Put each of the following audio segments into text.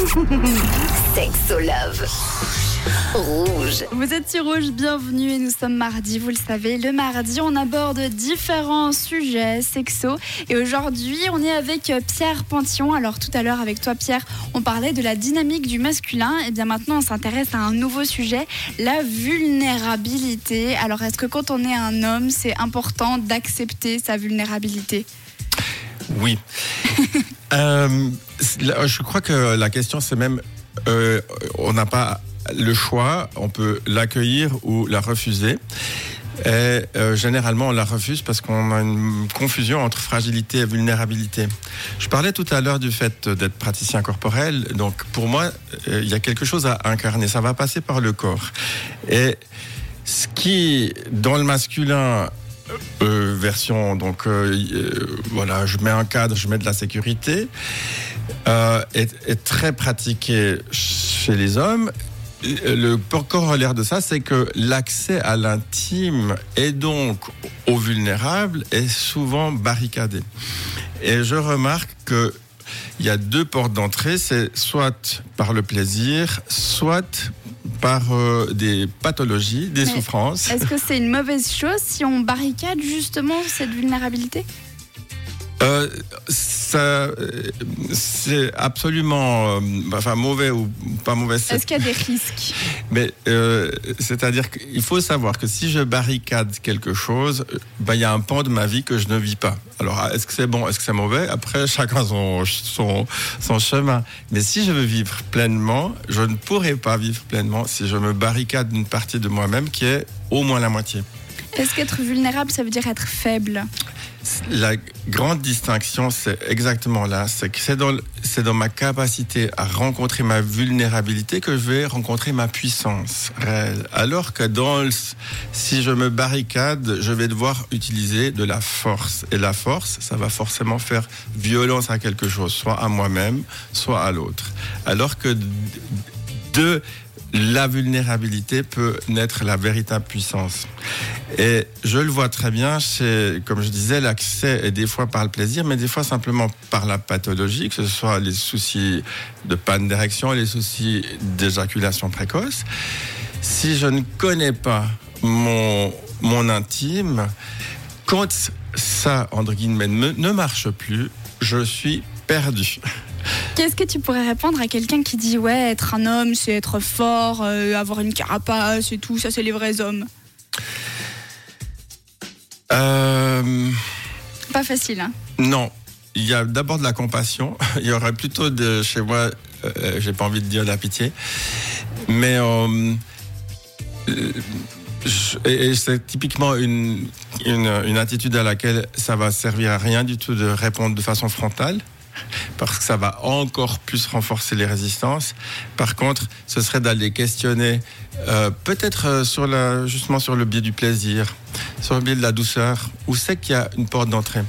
Sexo Love. Rouge. Vous êtes sur Rouge, bienvenue et nous sommes mardi, vous le savez. Le mardi, on aborde différents sujets sexo et aujourd'hui, on est avec Pierre Pantillon. Alors tout à l'heure avec toi Pierre, on parlait de la dynamique du masculin et bien maintenant on s'intéresse à un nouveau sujet, la vulnérabilité. Alors est-ce que quand on est un homme, c'est important d'accepter sa vulnérabilité? Oui. Euh, je crois que la question c'est même euh, on n'a pas le choix, on peut l'accueillir ou la refuser. Et euh, généralement, on la refuse parce qu'on a une confusion entre fragilité et vulnérabilité. Je parlais tout à l'heure du fait d'être praticien corporel. Donc, pour moi, euh, il y a quelque chose à incarner. Ça va passer par le corps. Et ce qui, dans le masculin, euh, version, donc voilà, je mets un cadre, je mets de la sécurité, est, est très pratiqué chez les hommes le corollaire de ça, c'est que l'accès à l'intime et donc aux vulnérables est souvent barricadé. Et je remarque que il y a deux portes d'entrée, c'est soit par le plaisir, soit par euh, des pathologies, des souffrances. Est-ce que c'est une mauvaise chose si on barricade justement cette vulnérabilité? Euh, euh, c'est absolument, euh, enfin mauvais ou pas mauvais. Est-ce qu'il y a des risques? Mais c'est-à-dire qu'il faut savoir que si je barricade quelque chose, ben, il y a un pan de ma vie que je ne vis pas. Alors est-ce que c'est bon, est-ce que c'est mauvais? Après chacun son, son son chemin. Mais si je veux vivre pleinement, je ne pourrai pas vivre pleinement si je me barricade d'une partie de moi-même qui est au moins la moitié. Est-ce qu'être vulnérable, ça veut dire être faible? La grande distinction, c'est exactement là. C'est que c'est dans, c'est dans ma capacité à rencontrer ma vulnérabilité que je vais rencontrer ma puissance réelle. Alors que dans si je me barricade, je vais devoir utiliser de la force. Et la force, ça va forcément faire violence à quelque chose, soit à moi-même, soit à l'autre. Alors que de la vulnérabilité peut naître la véritable puissance. Et je le vois très bien, chez, comme je disais, l'accès est des fois par le plaisir, mais des fois simplement par la pathologie, que ce soit les soucis de panne d'érection, les soucis d'éjaculation précoce. Si je ne connais pas mon, mon intime, quand ça, entre guillemets, ne marche plus, je suis perdu. Qu'est-ce que tu pourrais répondre à quelqu'un qui dit ouais, être un homme, c'est être fort, euh, avoir une carapace et tout, ça c'est les vrais hommes? Euh... Pas facile, hein Non. Il y a d'abord de la compassion. Il y aurait plutôt de chez moi, euh, j'ai pas envie de dire de la pitié, mais euh, et c'est typiquement une, une, une attitude à laquelle ça va servir à rien du tout de répondre de façon frontale parce que ça va encore plus renforcer les résistances. Par contre, ce serait d'aller questionner, euh, peut-être euh, sur la, justement sur le biais du plaisir, sur le biais de la douceur, où c'est qu'il y a une porte d'entrée.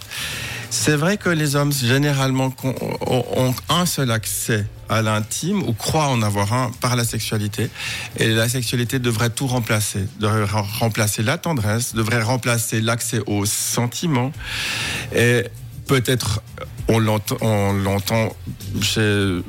C'est vrai que les hommes, généralement, ont un seul accès à l'intime ou croient en avoir un par la sexualité. Et la sexualité devrait tout remplacer. Devrait remplacer la tendresse, devrait remplacer l'accès aux sentiments. Et peut-être on l'entend chez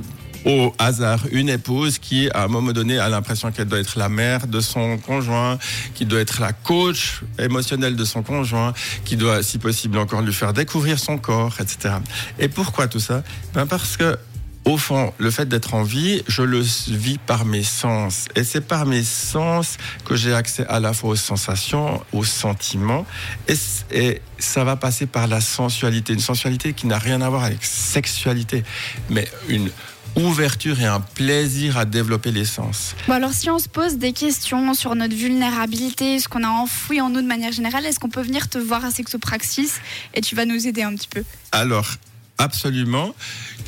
au hasard une épouse qui, à un moment donné, a l'impression qu'elle doit être la mère de son conjoint, qui doit être la coach émotionnelle de son conjoint, qui doit, si possible, encore lui faire découvrir son corps, etc. Et pourquoi tout ça? Ben Parce que au fond, le fait d'être en vie, je le vis par mes sens. Et c'est par mes sens que j'ai accès à la fois aux sensations, aux sentiments. Et, ça va passer par la sensualité. Une sensualité qui n'a rien à voir avec sexualité, mais une ouverture et un plaisir à développer les sens. Bon alors si on se pose des questions sur notre vulnérabilité, ce qu'on a enfoui en nous de manière générale, est-ce qu'on peut venir te voir à Sexopraxis et tu vas nous aider un petit peu? Alors, absolument.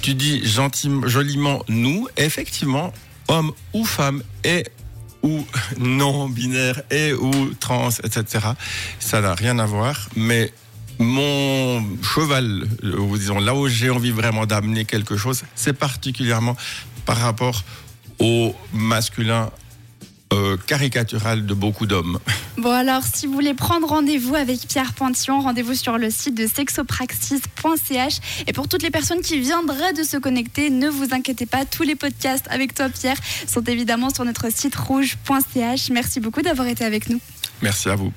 Tu dis gentiment, joliment nous. Effectivement, homme ou femme et ou non binaire et ou trans, etc. Ça n'a rien à voir, mais mon cheval, ou disons là où j'ai envie vraiment d'amener quelque chose, c'est particulièrement par rapport au masculin euh, caricatural de beaucoup d'hommes. Bon alors, si vous voulez prendre rendez-vous avec Pierre Pention, rendez-vous sur le site de sexopraxis.ch. Et pour toutes les personnes qui viendraient de se connecter, ne vous inquiétez pas, tous les podcasts avec toi Pierre sont évidemment sur notre site rouge.ch. Merci beaucoup d'avoir été avec nous. Merci à vous.